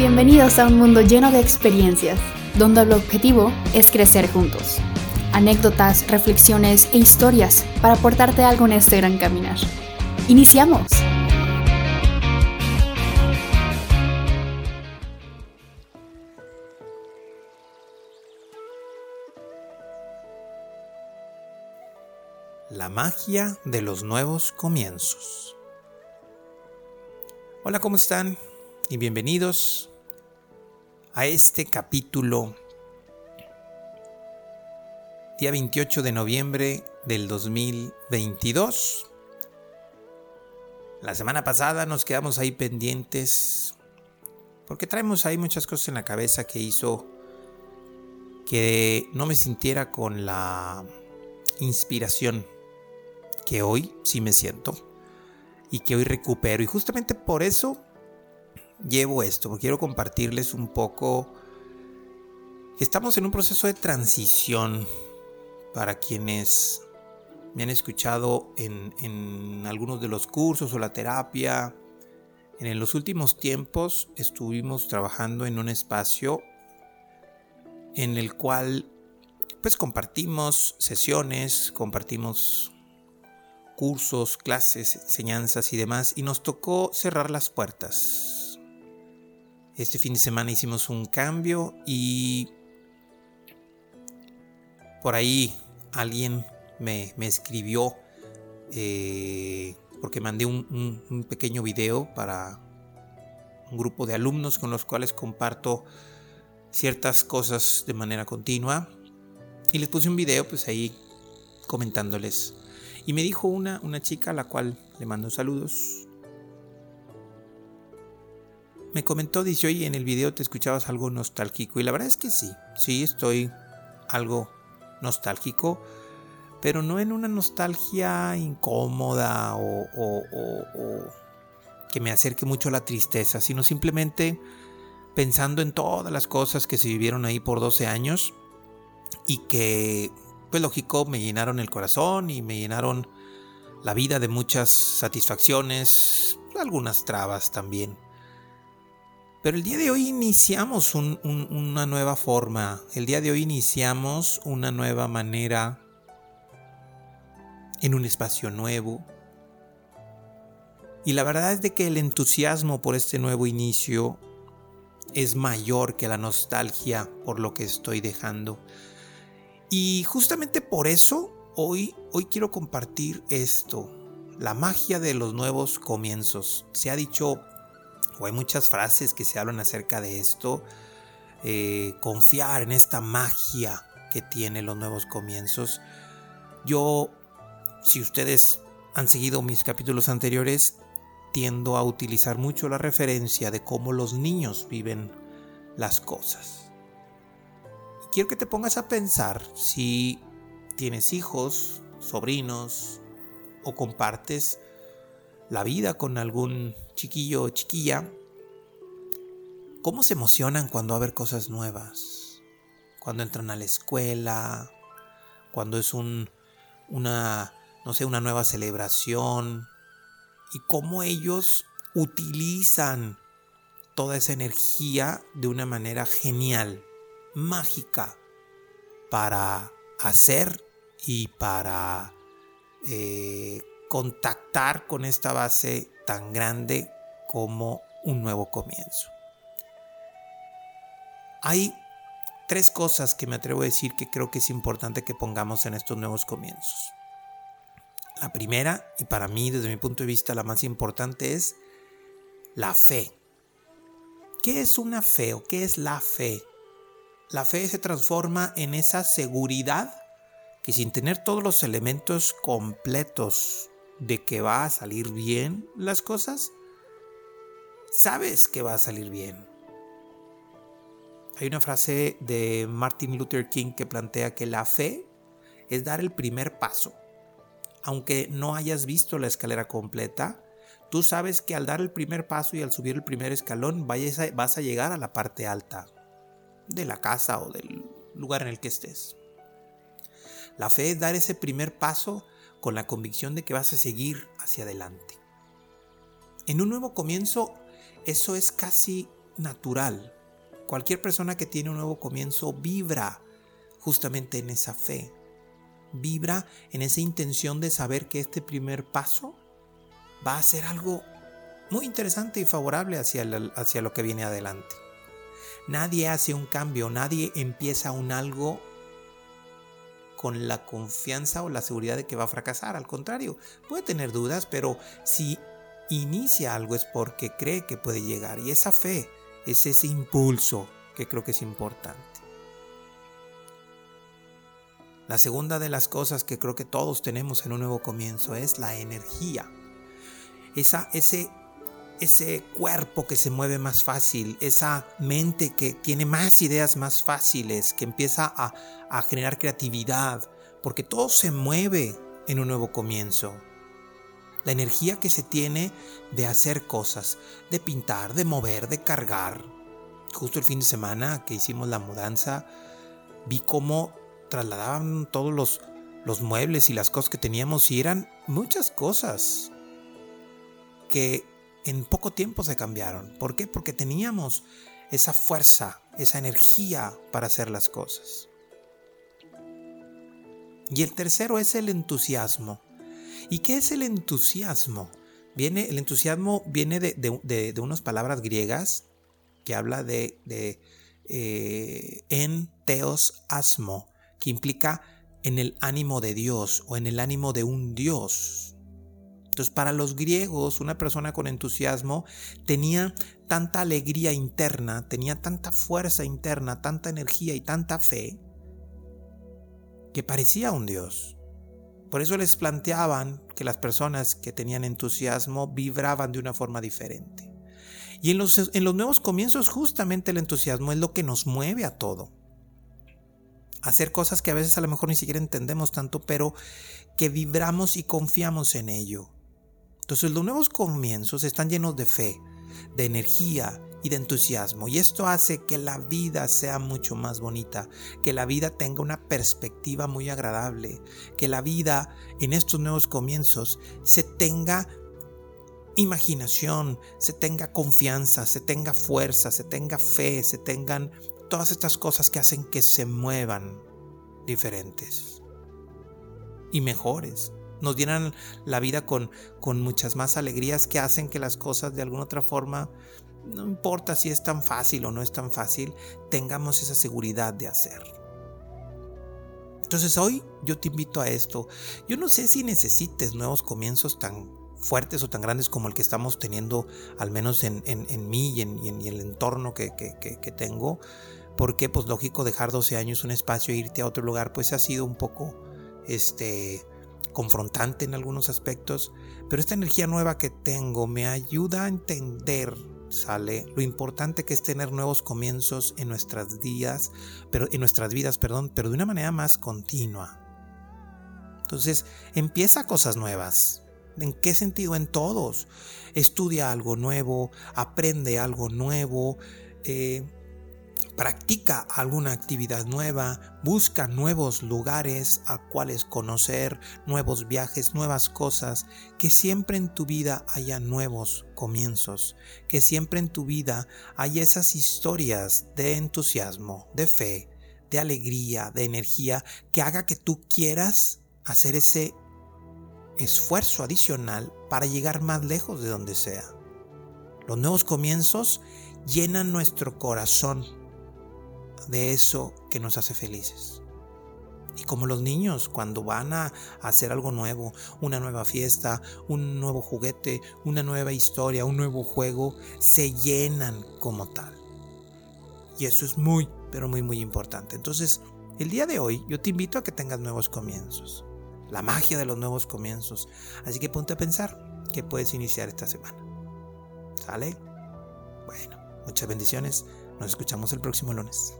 Bienvenidos a un mundo lleno de experiencias, donde el objetivo es crecer juntos. Anécdotas, reflexiones e historias para aportarte algo en este gran caminar. ¡Iniciamos! La magia de los nuevos comienzos. Hola, ¿cómo están? Y bienvenidos a este capítulo, día 28 de noviembre del 2022. La semana pasada nos quedamos ahí pendientes porque traemos ahí muchas cosas en la cabeza que hizo que no me sintiera con la inspiración que hoy sí me siento y que hoy recupero. Y justamente por eso llevo esto, porque quiero compartirles un poco que estamos en un proceso de transición para quienes me han escuchado en, en algunos de los cursos o la terapia. En los últimos tiempos estuvimos trabajando en un espacio en el cual pues compartimos sesiones, compartimos cursos, clases, enseñanzas y demás, y nos tocó cerrar las puertas. Este fin de semana hicimos un cambio y por ahí alguien me, escribió eh, porque mandé un, un pequeño video para un grupo de alumnos con los cuales comparto ciertas cosas de manera continua y les puse un video pues ahí comentándoles y me dijo una, una chica a la cual le mando saludos. Me comentó, dice, oye, en el video te escuchabas algo nostálgico. Y la verdad es que sí, sí estoy algo nostálgico, pero no en una nostalgia incómoda o, o que me acerque mucho a la tristeza, sino simplemente pensando en todas las cosas que se vivieron ahí por 12 años y que pues lógico, me llenaron el corazón y me llenaron la vida de muchas satisfacciones, algunas trabas también. Pero el día de hoy iniciamos una nueva forma, el día de hoy iniciamos una nueva manera en un espacio nuevo. Y la verdad es de que el entusiasmo por este nuevo inicio es mayor que la nostalgia por lo que estoy dejando. Y justamente por eso hoy, hoy quiero compartir esto, la magia de los nuevos comienzos. Se ha dicho, hay muchas frases que se hablan acerca de esto, eh, confiar en esta magia que tiene los nuevos comienzos. Yo, si ustedes han seguido mis capítulos anteriores, tiendo a utilizar mucho la referencia de cómo los niños viven las cosas quiero que te pongas a pensar si tienes hijos, sobrinos o compartes la vida con algún chiquillo o chiquilla, ¿cómo se emocionan cuando va a haber cosas nuevas? Cuando entran a la escuela, cuando es un, una, no sé, una nueva celebración y cómo ellos utilizan toda esa energía de una manera genial mágica para hacer y para eh, contactar con esta base tan grande como un nuevo comienzo. Hay tres cosas que me atrevo a decir que creo que es importante que pongamos en estos nuevos comienzos. La primera, y para mí desde mi punto de vista la más importante, es la fe. ¿Qué es una fe o qué es la fe? la fe se transforma en esa seguridad que sin tener todos los elementos completos de que va a salir bien las cosas, sabes que va a salir bien. Hay una frase de Martin Luther King que plantea que la fe es dar el primer paso. Aunque no hayas visto la escalera completa, tú sabes que al dar el primer paso y al subir el primer escalón vas a llegar a la parte alta de la casa o del lugar en el que estés. La fe es dar ese primer paso con la convicción de que vas a seguir hacia adelante. En un nuevo comienzo, eso es casi natural. Cualquier persona que tiene un nuevo comienzo vibra justamente en esa fe. Vibra en esa intención de saber que este primer paso va a ser algo muy interesante y favorable hacia, hacia lo que viene adelante. Nadie hace un cambio, nadie empieza un algo con la confianza o la seguridad de que va a fracasar. Al contrario, puede tener dudas, pero si inicia algo es porque cree que puede llegar. Y esa fe es ese impulso que creo que es importante. La segunda de las cosas que creo que todos tenemos en un nuevo comienzo es la energía. Esa, ese ese cuerpo que se mueve más fácil, esa mente que tiene más ideas más fáciles, que empieza a, a generar creatividad, porque todo se mueve en un nuevo comienzo. La energía que se tiene de hacer cosas, de pintar, de mover, de cargar. Justo el fin de semana que hicimos la mudanza, vi cómo trasladaban todos los, los muebles y las cosas que teníamos y eran muchas cosas que en poco tiempo se cambiaron. ¿Por qué? Porque teníamos esa fuerza, esa energía para hacer las cosas. Y el tercero es el entusiasmo. ¿Y qué es el entusiasmo? Viene, el entusiasmo viene de, unas palabras griegas que habla de, de eh, en teos asmo, que implica en el ánimo de Dios o en el ánimo de un Dios. Entonces, para los griegos, una persona con entusiasmo tenía tanta alegría interna, tenía tanta fuerza interna, tanta energía y tanta fe, que parecía un dios. Por eso les planteaban que las personas que tenían entusiasmo vibraban de una forma diferente. Y en los, los nuevos comienzos justamente el entusiasmo es lo que nos mueve a todo. Hacer cosas que a veces a lo mejor ni siquiera entendemos tanto, pero que vibramos y confiamos en ello. Entonces los nuevos comienzos están llenos de fe, de energía y de entusiasmo. Y esto hace que la vida sea mucho más bonita, que la vida tenga una perspectiva muy agradable, que la vida en estos nuevos comienzos se tenga imaginación, se tenga confianza, se tenga fuerza, se tenga fe, se tengan todas estas cosas que hacen que se muevan diferentes y mejores nos llenan la vida con, con muchas más alegrías que hacen que las cosas de alguna otra forma, no importa si es tan fácil o no es tan fácil, tengamos esa seguridad de hacer. Entonces hoy yo te invito a esto. Yo no sé si necesites nuevos comienzos tan fuertes o tan grandes como el que estamos teniendo, al menos en, mí y en, el entorno que, que, tengo. Porque, pues lógico, dejar 12 años un espacio e irte a otro lugar, pues ha sido un poco, este, confrontante en algunos aspectos, pero esta energía nueva que tengo me ayuda a entender, sale, lo importante que es tener nuevos comienzos en nuestras días, pero en nuestras vidas, perdón, pero de una manera más continua. Entonces, empieza cosas nuevas. ¿En qué sentido? En todos. Estudia algo nuevo, aprende algo nuevo, eh, practica alguna actividad nueva, busca nuevos lugares a cuales conocer, nuevos viajes, nuevas cosas, que siempre en tu vida haya nuevos comienzos, que siempre en tu vida haya esas historias de entusiasmo, de fe, de alegría, de energía, que haga que tú quieras hacer ese esfuerzo adicional para llegar más lejos de donde sea. Los nuevos comienzos llenan nuestro corazón de eso que nos hace felices. Y como los niños cuando van a hacer algo nuevo, una nueva fiesta, un nuevo juguete, una nueva historia, un nuevo juego, se llenan como tal. Y eso es muy, pero muy, muy importante. Entonces, el día de hoy yo te invito a que tengas nuevos comienzos. La magia de los nuevos comienzos. Así que ponte a pensar que puedes iniciar esta semana. ¿Sale? Bueno, muchas bendiciones. Nos escuchamos el próximo lunes.